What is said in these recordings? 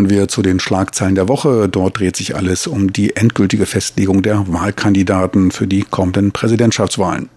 kommen wir zu den Schlagzeilen der Woche. Dort dreht sich alles um die endgültige Festlegung der Wahlkandidaten für die kommenden Präsidentschaftswahlen.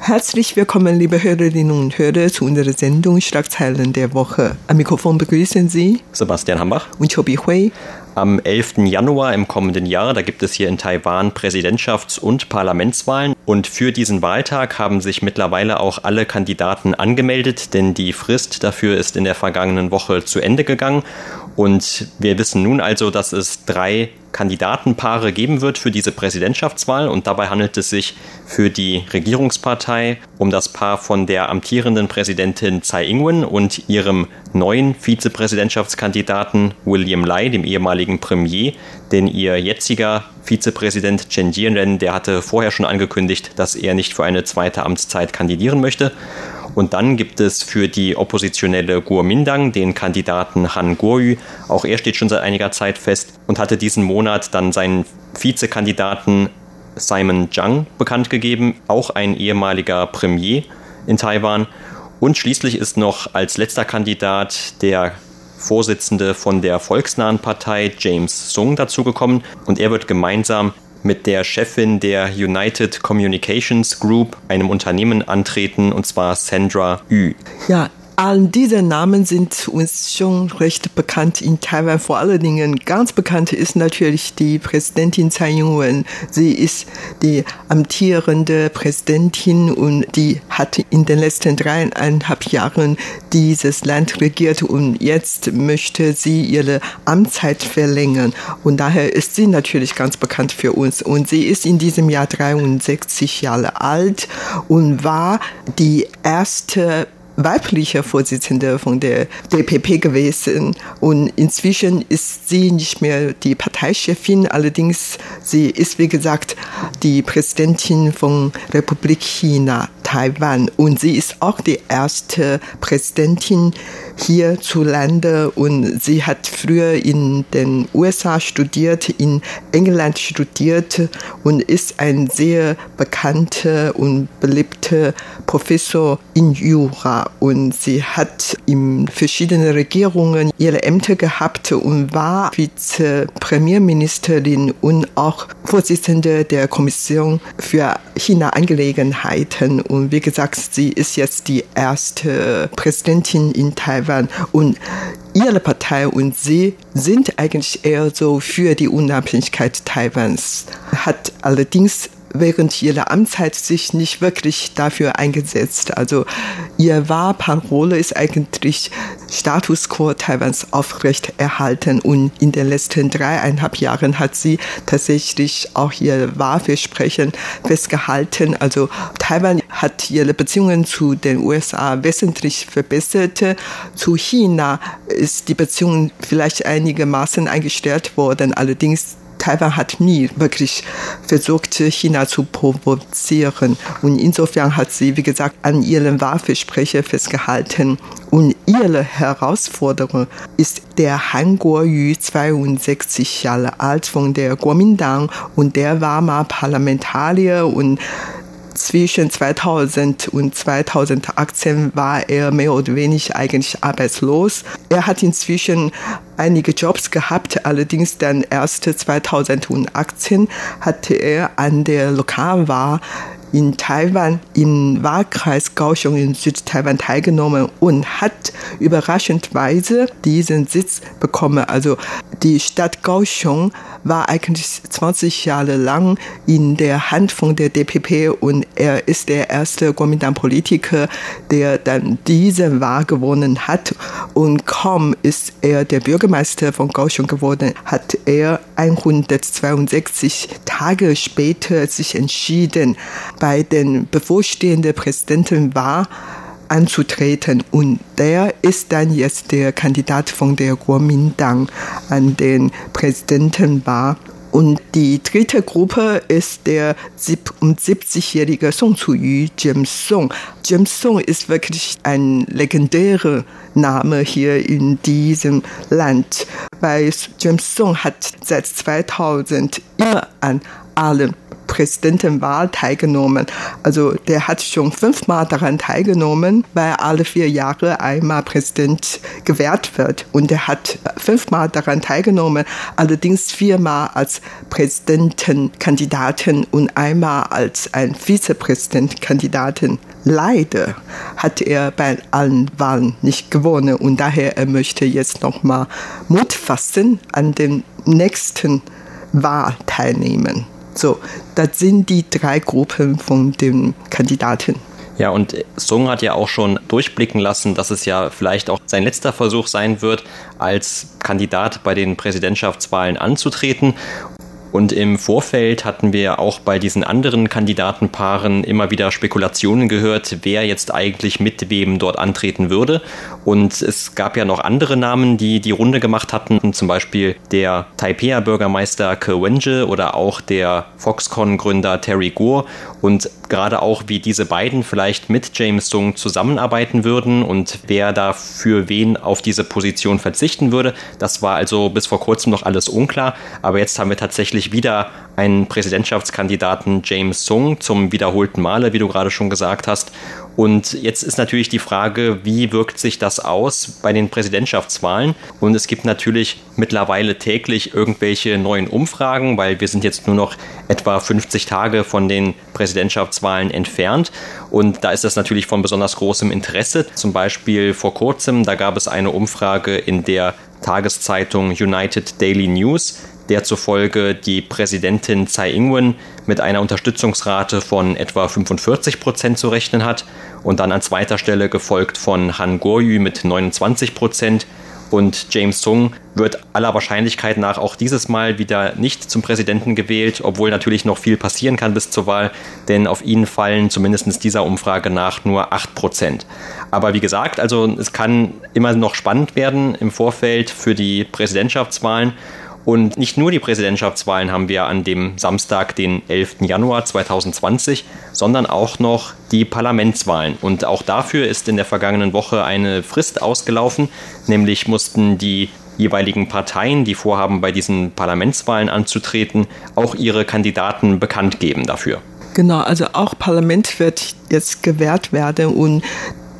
Herzlich willkommen, liebe Hörerinnen und Hörer, zu unserer Sendung Schlagzeilen der Woche. Am Mikrofon begrüßen Sie Sebastian Hambach und Chobi Hui. Am 11. Januar im kommenden Jahr, da gibt es hier in Taiwan Präsidentschafts- und Parlamentswahlen. Und für diesen Wahltag haben sich mittlerweile auch alle Kandidaten angemeldet, denn die Frist dafür ist in der vergangenen Woche zu Ende gegangen. Und wir wissen nun also, dass es drei Kandidatenpaare geben wird für diese Präsidentschaftswahl. Und dabei handelt es sich für die Regierungspartei um das Paar von der amtierenden Präsidentin Tsai Ing-wen und ihrem neuen Vizepräsidentschaftskandidaten William Lai, dem ehemaligen Premier, denn ihr jetziger Vizepräsident Chen Jianren, der hatte vorher schon angekündigt, dass er nicht für eine zweite Amtszeit kandidieren möchte. Und dann gibt es für die oppositionelle Guomindang den Kandidaten Han Guoyu. Auch er steht schon seit einiger Zeit fest und hatte diesen Monat dann seinen Vizekandidaten Simon Zhang bekannt gegeben, auch ein ehemaliger Premier in Taiwan. Und schließlich ist noch als letzter Kandidat der Vorsitzende von der volksnahen Partei James Sung dazugekommen und er wird gemeinsam mit der Chefin der United Communications Group, einem Unternehmen, antreten, und zwar Sandra Yu. Ja, All diese Namen sind uns schon recht bekannt in Taiwan. Vor allen Dingen ganz bekannt ist natürlich die Präsidentin Tsai Ing-wen. Sie ist die amtierende Präsidentin und die hat in den letzten dreieinhalb Jahren dieses Land regiert und jetzt möchte sie ihre Amtszeit verlängern. Und daher ist sie natürlich ganz bekannt für uns. Und sie ist in diesem Jahr 63 Jahre alt und war die erste weibliche Vorsitzende von der DPP gewesen. Und inzwischen ist sie nicht mehr die Parteichefin, allerdings sie ist wie gesagt die Präsidentin von Republik China, Taiwan. Und sie ist auch die erste Präsidentin hierzulande und sie hat früher in den USA studiert, in England studiert und ist ein sehr bekannter und beliebter Professor in Jura und sie hat in verschiedenen Regierungen ihre Ämter gehabt und war Vizepremierministerin und auch Vorsitzende der Kommission für China-Angelegenheiten. Und wie gesagt, sie ist jetzt die erste Präsidentin in Taiwan. Und ihre Partei und sie sind eigentlich eher so für die Unabhängigkeit Taiwans, hat allerdings während ihrer Amtszeit sich nicht wirklich dafür eingesetzt. Also ihr Wahlparole ist eigentlich Status quo Taiwans aufrecht erhalten und in den letzten dreieinhalb Jahren hat sie tatsächlich auch ihr Wahlversprechen festgehalten. Also Taiwan hat ihre Beziehungen zu den USA wesentlich verbessert. Zu China ist die Beziehung vielleicht einigermaßen eingestellt worden. Allerdings Taiwan hat nie wirklich versucht, China zu provozieren. Und insofern hat sie, wie gesagt, an ihren Wahlversprechen festgehalten. Und ihre Herausforderung ist der Han Kuo-yu, 62 Jahre alt, von der Kuomintang. Und der war mal Parlamentarier und zwischen 2000 und 2018 war er mehr oder weniger eigentlich arbeitslos. Er hat inzwischen einige Jobs gehabt, allerdings dann erst 2018 hatte er an der Lokalwahl in Taiwan im Wahlkreis Kaohsiung in Südtaiwan teilgenommen und hat überraschendweise diesen Sitz bekommen. Also die Stadt Kaohsiung war eigentlich 20 Jahre lang in der Hand von der DPP und er ist der erste Kuomintang-Politiker, der dann diese Wahl gewonnen hat. Und kaum ist er der Bürgermeister von Kaohsiung geworden, hat er 162 Tage später sich entschieden, bei den bevorstehenden Präsidentenwahl anzutreten. Und der ist dann jetzt der Kandidat von der Kuomintang an den Präsidentenwahl. Und die dritte Gruppe ist der 70-jährige Song Zu-yu, James Song. James Song ist wirklich ein legendärer Name hier in diesem Land, weil James Song hat seit 2000 immer an allen Präsidentenwahl teilgenommen. Also der hat schon fünfmal daran teilgenommen, weil alle vier Jahre einmal Präsident gewählt wird. Und er hat fünfmal daran teilgenommen, allerdings viermal als Präsidentenkandidaten und einmal als ein Vizepräsidentkandidaten. Leider hat er bei allen Wahlen nicht gewonnen und daher er möchte jetzt nochmal Mut fassen an den nächsten Wahl teilnehmen. So, das sind die drei Gruppen von den Kandidaten. Ja, und Sung hat ja auch schon durchblicken lassen, dass es ja vielleicht auch sein letzter Versuch sein wird, als Kandidat bei den Präsidentschaftswahlen anzutreten. Und im Vorfeld hatten wir auch bei diesen anderen Kandidatenpaaren immer wieder Spekulationen gehört, wer jetzt eigentlich mit wem dort antreten würde. Und es gab ja noch andere Namen, die die Runde gemacht hatten, zum Beispiel der Taipei-Bürgermeister Ke Wenje oder auch der Foxconn-Gründer Terry Gore. Und gerade auch, wie diese beiden vielleicht mit James Sung zusammenarbeiten würden und wer da für wen auf diese Position verzichten würde, das war also bis vor kurzem noch alles unklar. Aber jetzt haben wir tatsächlich natürlich wieder einen Präsidentschaftskandidaten James Sung zum wiederholten Male, wie du gerade schon gesagt hast. Und jetzt ist natürlich die Frage, wie wirkt sich das aus bei den Präsidentschaftswahlen? Und es gibt natürlich mittlerweile täglich irgendwelche neuen Umfragen, weil wir sind jetzt nur noch etwa 50 Tage von den Präsidentschaftswahlen entfernt. Und da ist das natürlich von besonders großem Interesse. Zum Beispiel vor kurzem, da gab es eine Umfrage in der Tageszeitung United Daily News, der zufolge die Präsidentin Tsai Ing-wen mit einer Unterstützungsrate von etwa 45 Prozent zu rechnen hat und dann an zweiter Stelle gefolgt von Han Kuo-yu mit 29 Prozent und James Sung wird aller Wahrscheinlichkeit nach auch dieses Mal wieder nicht zum Präsidenten gewählt, obwohl natürlich noch viel passieren kann bis zur Wahl, denn auf ihn fallen zumindest dieser Umfrage nach nur 8 Prozent. Aber wie gesagt, also es kann immer noch spannend werden im Vorfeld für die Präsidentschaftswahlen und nicht nur die Präsidentschaftswahlen haben wir an dem Samstag, den 11. Januar 2020, sondern auch noch die Parlamentswahlen. Und auch dafür ist in der vergangenen Woche eine Frist ausgelaufen, nämlich mussten die jeweiligen Parteien, die vorhaben, bei diesen Parlamentswahlen anzutreten, auch ihre Kandidaten bekannt geben dafür. Genau, also auch Parlament wird jetzt gewählt werden und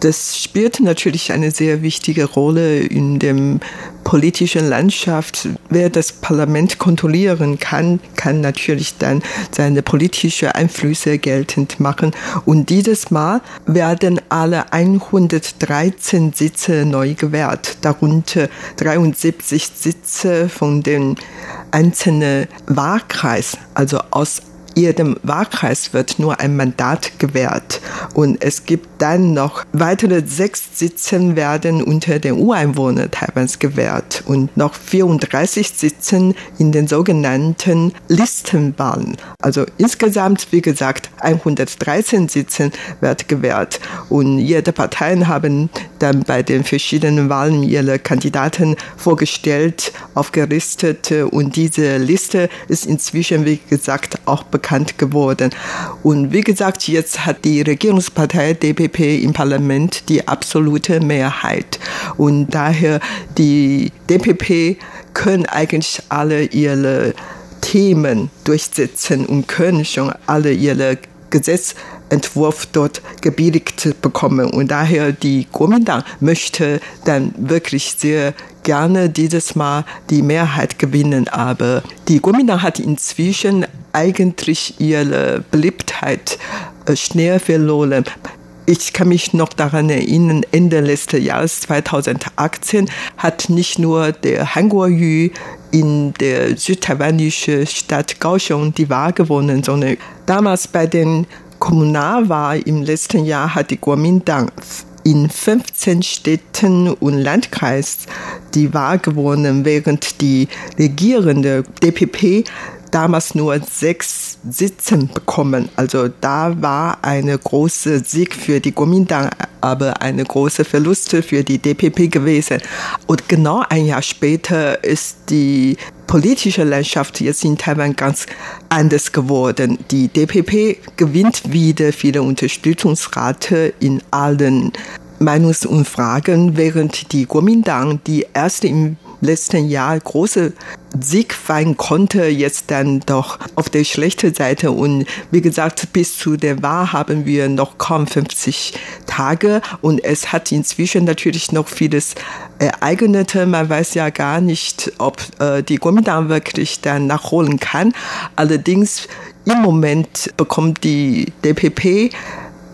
das spielt natürlich eine sehr wichtige Rolle in dem politischen Landschaft. Wer das Parlament kontrollieren kann, kann natürlich dann seine politische Einflüsse geltend machen. Und dieses Mal werden alle 113 Sitze neu gewählt, darunter 73 Sitze von den einzelnen Wahlkreis, also aus jedem Wahlkreis wird nur ein Mandat gewährt. Und es gibt dann noch weitere sechs Sitzen werden unter den Ureinwohnern Taiwans gewährt und noch 34 Sitzen in den sogenannten Listenwahlen. Also insgesamt, wie gesagt, 113 Sitzen wird gewährt. Und jede Partei haben dann bei den verschiedenen Wahlen ihre Kandidaten vorgestellt, aufgelistet. Und diese Liste ist inzwischen, wie gesagt, auch bekannt bekannt geworden. Und wie gesagt, jetzt hat die Regierungspartei DPP im Parlament die absolute Mehrheit. Und daher die DPP können eigentlich alle ihre Themen durchsetzen und können schon alle ihre Gesetzentwurf dort gebilligt bekommen. Und daher die Kuomintang möchte dann wirklich sehr gerne dieses Mal die Mehrheit gewinnen. Aber die Kuomintang hat inzwischen eigentlich ihre Beliebtheit äh, schnell verloren. Ich kann mich noch daran erinnern, Ende letzten Jahres 2018 hat nicht nur der Han Kuo-yu in der südtaiwanischen Stadt Kaohsiung die Wahl gewonnen, sondern damals bei den Kommunalwahlen im letzten Jahr hat die Kuomintang in 15 Städten und Landkreis die Wahl gewonnen, während die regierende DPP damals nur sechs Sitzen bekommen. Also da war eine große Sieg für die Kuomintang, aber eine große Verlust für die DPP gewesen. Und genau ein Jahr später ist die politische Landschaft jetzt in Taiwan ganz anders geworden. Die DPP gewinnt wieder viele Unterstützungsrate in allen Meinungsumfragen, während die Kuomintang die erste im letzten Jahr große Sieg feiern konnte, jetzt dann doch auf der schlechten Seite. Und wie gesagt, bis zu der Wahl haben wir noch kaum 50 Tage. Und es hat inzwischen natürlich noch vieles ereignet. Man weiß ja gar nicht, ob äh, die Kuomintang wirklich dann nachholen kann. Allerdings im Moment bekommt die DPP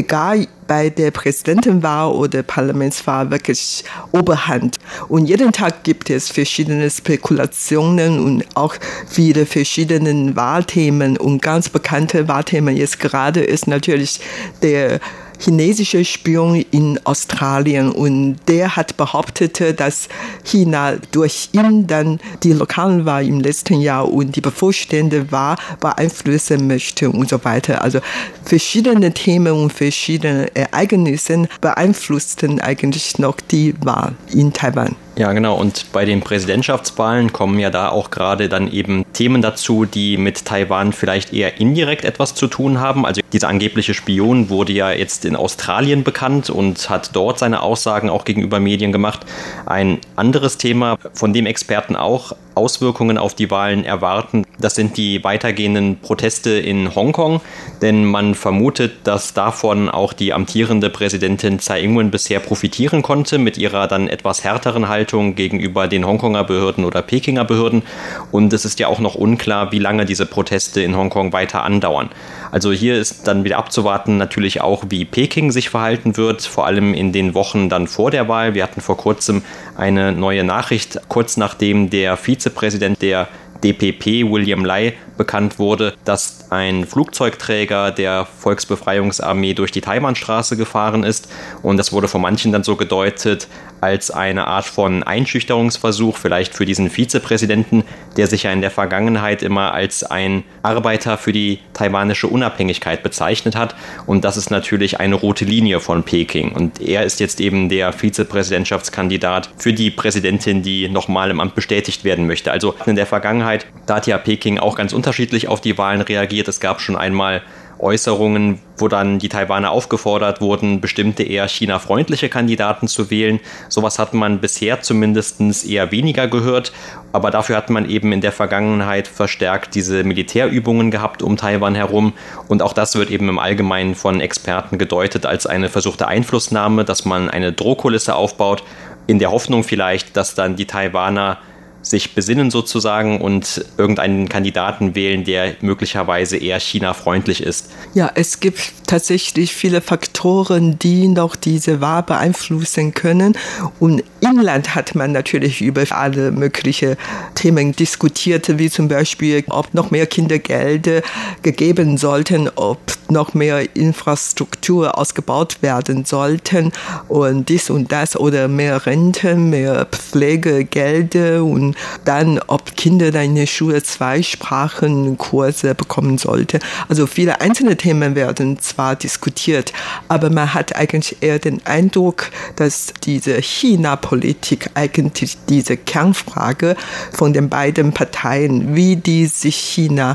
egal bei der Präsidentenwahl oder Parlamentswahl wirklich Oberhand. Und jeden Tag gibt es verschiedene Spekulationen und auch viele verschiedene Wahlthemen. Und ganz bekannte Wahlthemen jetzt gerade ist natürlich der chinesische Spion in Australien und der hat behauptet, dass China durch ihn dann die lokalen Wahl im letzten Jahr und die bevorstehende Wahl beeinflussen möchte und so weiter. Also verschiedene Themen und verschiedene Ereignisse beeinflussten eigentlich noch die Wahl in Taiwan. Ja, genau. Und bei den Präsidentschaftswahlen kommen ja da auch gerade dann eben Themen dazu, die mit Taiwan vielleicht eher indirekt etwas zu tun haben. Also dieser angebliche Spion wurde ja jetzt in Australien bekannt und hat dort seine Aussagen auch gegenüber Medien gemacht. Ein anderes Thema, von dem Experten auch Auswirkungen auf die Wahlen erwarten, das sind die weitergehenden Proteste in Hongkong, denn man vermutet, dass davon auch die amtierende Präsidentin Tsai Ing-wen bisher profitieren konnte mit ihrer dann etwas härteren Haltung gegenüber den Hongkonger Behörden oder Pekinger Behörden und es ist ja auch noch unklar, wie lange diese Proteste in Hongkong weiter andauern. Also hier ist dann wieder abzuwarten natürlich auch, wie Peking sich verhalten wird, vor allem in den Wochen dann vor der Wahl. Wir hatten vor kurzem eine neue Nachricht, kurz nachdem der Vizepräsident der DPP William Lai bekannt wurde, dass ein Flugzeugträger der Volksbefreiungsarmee durch die Taiwanstraße gefahren ist. Und das wurde von manchen dann so gedeutet als eine Art von Einschüchterungsversuch, vielleicht für diesen Vizepräsidenten, der sich ja in der Vergangenheit immer als ein Arbeiter für die taiwanische Unabhängigkeit bezeichnet hat. Und das ist natürlich eine rote Linie von Peking. Und er ist jetzt eben der Vizepräsidentschaftskandidat für die Präsidentin, die nochmal im Amt bestätigt werden möchte. Also in der Vergangenheit, da hat ja Peking auch ganz unterschiedlich auf die Wahlen reagiert. Es gab schon einmal Äußerungen, wo dann die Taiwaner aufgefordert wurden, bestimmte eher China-freundliche Kandidaten zu wählen. Sowas hat man bisher zumindest eher weniger gehört, aber dafür hat man eben in der Vergangenheit verstärkt diese Militärübungen gehabt um Taiwan herum und auch das wird eben im Allgemeinen von Experten gedeutet als eine versuchte Einflussnahme, dass man eine Drohkulisse aufbaut, in der Hoffnung vielleicht, dass dann die Taiwaner sich besinnen sozusagen und irgendeinen Kandidaten wählen, der möglicherweise eher China-freundlich ist. Ja, es gibt tatsächlich viele Faktoren, die noch diese Wahl beeinflussen können. Und Inland hat man natürlich über alle möglichen Themen diskutiert, wie zum Beispiel, ob noch mehr Kindergelder gegeben sollten, ob noch mehr Infrastruktur ausgebaut werden sollten und dies und das oder mehr Renten, mehr Pflegegelder und dann, ob Kinder in der Schule zwei Sprachenkurse bekommen sollten. Also viele einzelne Themen werden zwar diskutiert, aber man hat eigentlich eher den Eindruck, dass diese China-Politik eigentlich diese Kernfrage von den beiden Parteien, wie die sich China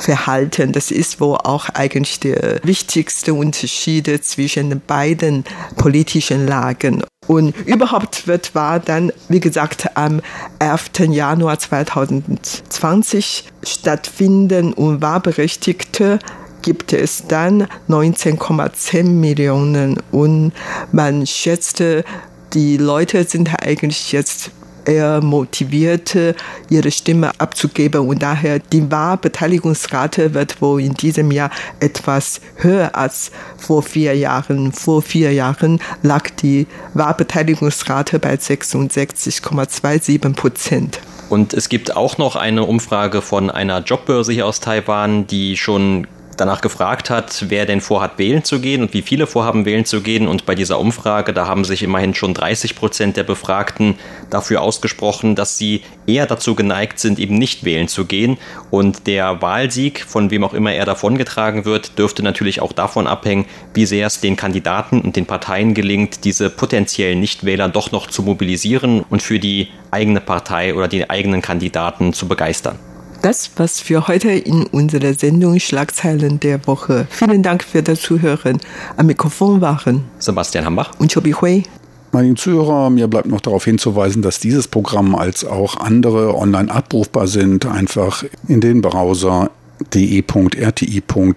verhalten. Das ist wohl auch eigentlich der wichtigste Unterschied zwischen den beiden politischen Lagen. Und überhaupt wird war dann, wie gesagt, am 11. Januar 2020 stattfinden und Wahlberechtigte gibt es dann 19,10 Millionen und man schätzte, die Leute sind eigentlich jetzt eher motiviert, ihre Stimme abzugeben und daher die Wahlbeteiligungsrate wird wohl in diesem Jahr etwas höher als vor vier Jahren. Vor vier Jahren lag die Wahlbeteiligungsrate bei 66,27 Prozent. Und es gibt auch noch eine Umfrage von einer Jobbörse hier aus Taiwan, die schon danach gefragt hat, wer denn vorhat, wählen zu gehen und wie viele vorhaben, wählen zu gehen. Und bei dieser Umfrage, da haben sich immerhin schon 30 Prozent der Befragten dafür ausgesprochen, dass sie eher dazu geneigt sind, eben nicht wählen zu gehen. Und der Wahlsieg, von wem auch immer er davongetragen wird, dürfte natürlich auch davon abhängen, wie sehr es den Kandidaten und den Parteien gelingt, diese potenziellen Nichtwähler doch noch zu mobilisieren und für die eigene Partei oder die eigenen Kandidaten zu begeistern. Das was für heute in unserer Sendung Schlagzeilen der Woche. Vielen Dank für das Zuhören. Am Mikrofon waren Sebastian Hambach und Chobi Hui. Meine Zuhörer, mir bleibt noch darauf hinzuweisen, dass dieses Programm als auch andere online abrufbar sind. Einfach in den Browser de.rti.org.tv